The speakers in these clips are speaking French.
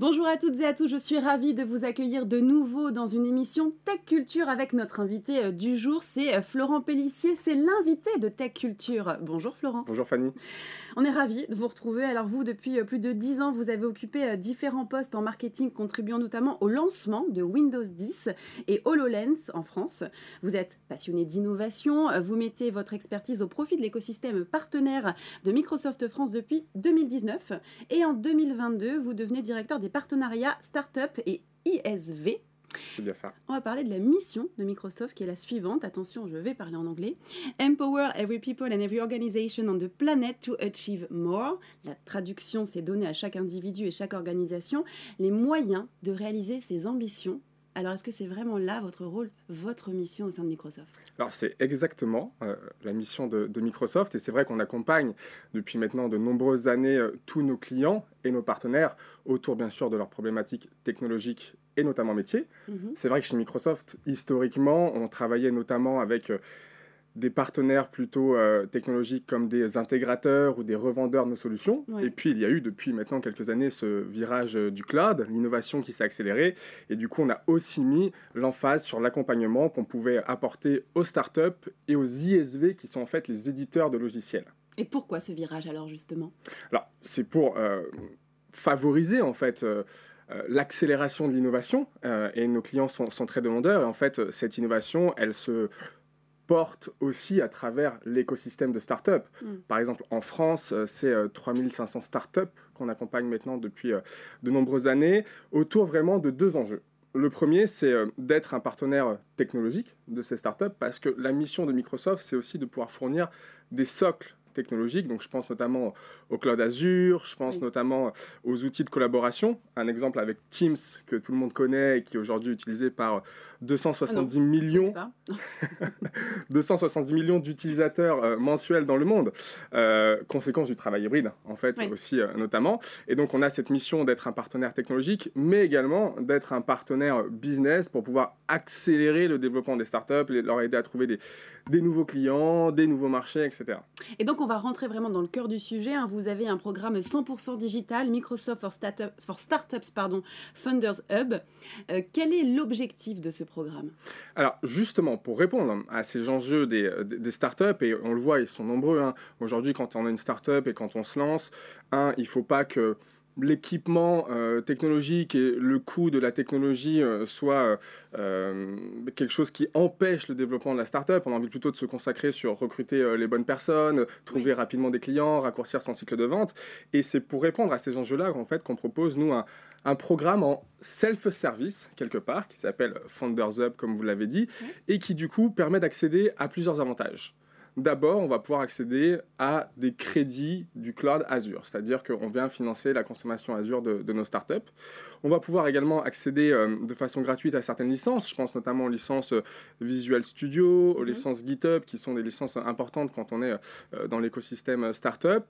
Bonjour à toutes et à tous, je suis ravie de vous accueillir de nouveau dans une émission Tech Culture avec notre invité euh, du jour, c'est euh, Florent Pellissier, c'est l'invité de Tech Culture. Bonjour Florent. Bonjour Fanny. On est ravis de vous retrouver. Alors vous, depuis euh, plus de 10 ans, vous avez occupé différents postes en marketing, contribuant notamment au lancement de Windows 10 et HoloLens en France. Vous êtes passionné d'innovation, vous mettez votre expertise au profit de l'écosystème partenaire de Microsoft France depuis 2019 et en 2022, vous devenez directeur des partenariats Startup et ISV. C'est bien ça. On va parler de la mission de Microsoft qui est la suivante. Attention, je vais parler en anglais. Empower every people and every organization on the planet to achieve more. La traduction, c'est donner à chaque individu et chaque organisation les moyens de réaliser ses ambitions alors, est-ce que c'est vraiment là votre rôle, votre mission au sein de Microsoft? Alors, c'est exactement euh, la mission de, Microsoft. Et c'est vrai qu'on accompagne depuis maintenant de nombreuses années euh, tous nos clients et nos partenaires autour, bien sûr, de leurs problématiques technologiques et notamment métiers. Mhm. C'est vrai que chez Microsoft, historiquement, on travaillait notamment avec... Euh, des partenaires plutôt euh, technologiques comme des intégrateurs ou des revendeurs de nos solutions. Et puis, il y a eu depuis maintenant quelques années ce virage euh, du cloud, l'innovation qui s'est accélérée. Et du coup, on a aussi mis l'emphase sur l'accompagnement qu'on pouvait apporter aux startups et aux ISV qui sont en fait les éditeurs de logiciels. Et pourquoi ce virage alors justement? Alors, c'est pour euh, favoriser en fait l'accélération de l'innovation et nos clients sont, sont, très demandeurs et en fait cette innovation elle se porte aussi à travers l'écosystème de start-up. Mm. Par exemple, en France, euh, c'est 3500 euh, start-up qu'on accompagne maintenant depuis euh, de nombreuses années autour vraiment de deux enjeux. Le premier, c'est d'être un partenaire technologique de ces startups parce que la mission de Microsoft, c'est aussi de pouvoir fournir des socles technologiques. Donc, je pense notamment au cloud Azure, je pense notamment aux outils de collaboration. Un exemple avec Teams, que tout le monde connaît et qui est aujourd'hui utilisé par 270 ah millions, 270 millions d'utilisateurs euh, mensuels dans le monde, euh, conséquence du travail hybride en fait aussi euh, notamment. Et donc on a cette mission d'être un partenaire technologique, mais également d'être un partenaire business pour pouvoir accélérer le développement des startups, leur aider à trouver des, des nouveaux clients, des nouveaux marchés, etc. Et donc on va rentrer vraiment dans le cœur du sujet. Hein. Vous avez un programme 100% digital, Microsoft for, for Startups, pardon, Funders Hub. quel est l'objectif de ce programme? Alors justement, pour répondre à ces enjeux des, des startups, et on le voit, ils sont nombreux, hein. aujourd'hui quand on a une startup et quand on se lance, il ne faut pas que l'équipement euh, technologique et le coût de la technologie euh, soit euh, quelque chose qui empêche le développement de la startup. On a envie plutôt de se consacrer sur recruter les bonnes personnes, trouver rapidement des clients, raccourcir son cycle de vente. Et c'est pour répondre à ces enjeux-là en fait, qu'on propose, nous, un, un programme en self-service, quelque part, qui s'appelle Founders Hub, comme vous l'avez dit, et qui du coup permet d'accéder à plusieurs avantages. D'abord, on va pouvoir accéder à des crédits du cloud Azure, c'est-à-dire qu'on vient financer la consommation Azure de, nos startups. On va pouvoir également accéder euh, de façon gratuite à certaines licences, je pense notamment aux licences euh, Visual Studio, aux mhm. licences GitHub, qui sont des licences importantes quand on est euh, dans l'écosystème startup.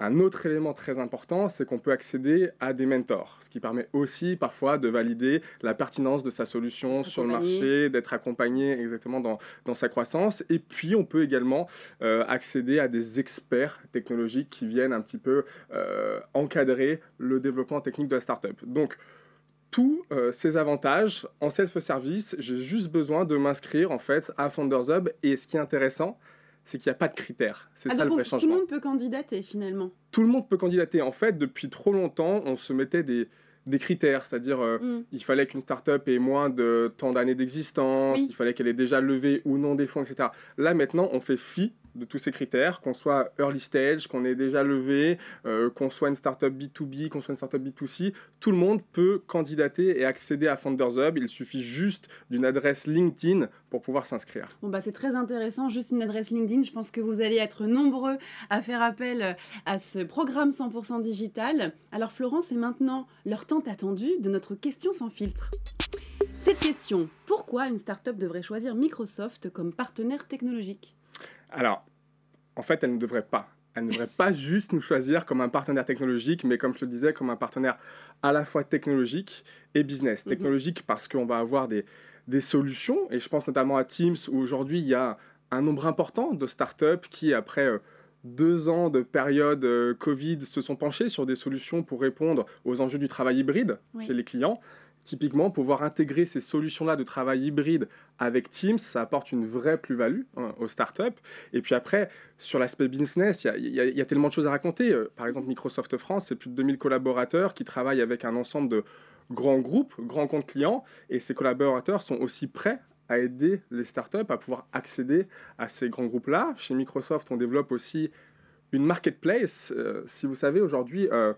Un autre élément très important, c'est qu'on peut accéder à des mentors, ce qui permet aussi parfois de valider la pertinence de sa solution sur le marché, d'être accompagné exactement dans, dans, sa croissance. Et puis, on peut également euh, accéder à des experts technologiques qui viennent un petit peu euh, encadrer le développement technique de la startup. Donc, tous euh, ces avantages en self-service, j'ai juste besoin de m'inscrire en fait à Founders Hub. Et ce qui est intéressant, c'est qu'il n'y a pas de critères. C'est ah, ça le vrai changement. Tout le monde peut candidater finalement. Tout le monde peut candidater. En fait, depuis trop longtemps, on se mettait des, des critères, c'est-à-dire euh, mm. il fallait qu'une startup ait moins de tant d'années d'existence, il fallait qu'elle ait déjà levé ou non des fonds, etc. Là maintenant, on fait fi de tous ces critères, qu'on soit early stage, qu'on ait déjà levé, euh, qu'on soit une startup B2B, qu'on soit une startup B2C, tout le monde peut candidater et accéder à Founders Hub. Il suffit juste d'une adresse LinkedIn pour pouvoir s'inscrire. Bon bah c'est très intéressant, juste une adresse LinkedIn. Je pense que vous allez être nombreux à faire appel à ce programme 100% digital. Alors Florence, c'est maintenant leur temps attendu de notre question sans filtre. Cette question, pourquoi une startup devrait choisir Microsoft comme partenaire technologique? Alors, en fait, elle ne devrait pas. Elle ne devrait pas juste nous choisir comme un partenaire technologique, mais comme je le disais, comme un partenaire à la fois technologique et business. Mhm. Technologique parce qu'on va avoir des, des solutions, et je pense notamment à Teams, où aujourd'hui il y a un nombre important de startups qui, après euh, deux ans de période Covid se sont penchés sur des solutions pour répondre aux enjeux du travail hybride chez les clients. Typiquement, pouvoir intégrer ces solutions-là de travail hybride avec Teams, ça apporte une vraie plus-value hein, aux startups. Et puis après, sur l'aspect business, il y, a tellement de choses à raconter. Euh, par exemple, Microsoft France, c'est plus de 2000 collaborateurs qui travaillent avec un ensemble de grands groupes, grands comptes clients, et ces collaborateurs sont aussi prêts à aider les startups à pouvoir accéder à ces grands groupes-là. Chez Microsoft, on développe aussi une marketplace. Euh, si vous savez, aujourd'hui, euh,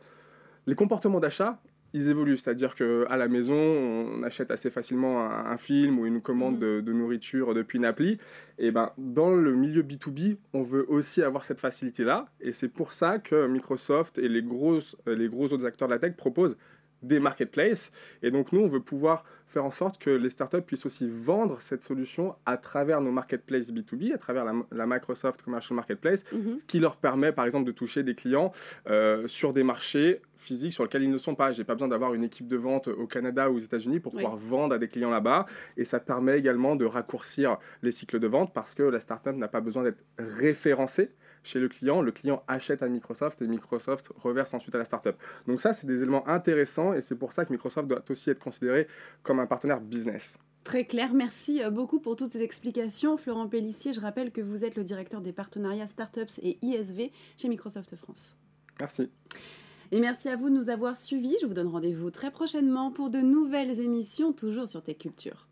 les comportements d'achat ils évoluent, c'est-à-dire qu'à la maison, on achète assez facilement un, film ou une commande mhm. de, nourriture depuis une appli. Et ben, dans le milieu B2B, on veut aussi avoir cette facilité-là. Et c'est pour ça que Microsoft et les, grosses, les gros autres acteurs de la tech proposent des marketplaces. Et donc nous, on veut pouvoir faire en sorte que les startups puissent aussi vendre cette solution à travers nos marketplaces B2B, à travers la, Microsoft Commercial Marketplace, mhm. ce qui leur permet par exemple de toucher des clients euh, sur des marchés physiques sur lesquels ils ne sont pas. J'ai pas besoin d'avoir une équipe de vente au Canada ou aux États-Unis pour pouvoir vendre à des clients là-bas. Et ça permet également de raccourcir les cycles de vente parce que la startup n'a pas besoin d'être référencée chez le client, le client achète à Microsoft et Microsoft reverse ensuite à la startup. Donc ça, c'est des éléments intéressants et c'est pour ça que Microsoft doit aussi être considéré comme un partenaire business. Très clair, merci euh, beaucoup pour toutes ces explications. Florent Pellissier, je rappelle que vous êtes le directeur des partenariats startups et ISV chez Microsoft France. Merci. Et merci à vous de nous avoir suivis. Je vous donne rendez-vous très prochainement pour de nouvelles émissions, toujours sur Tech Culture.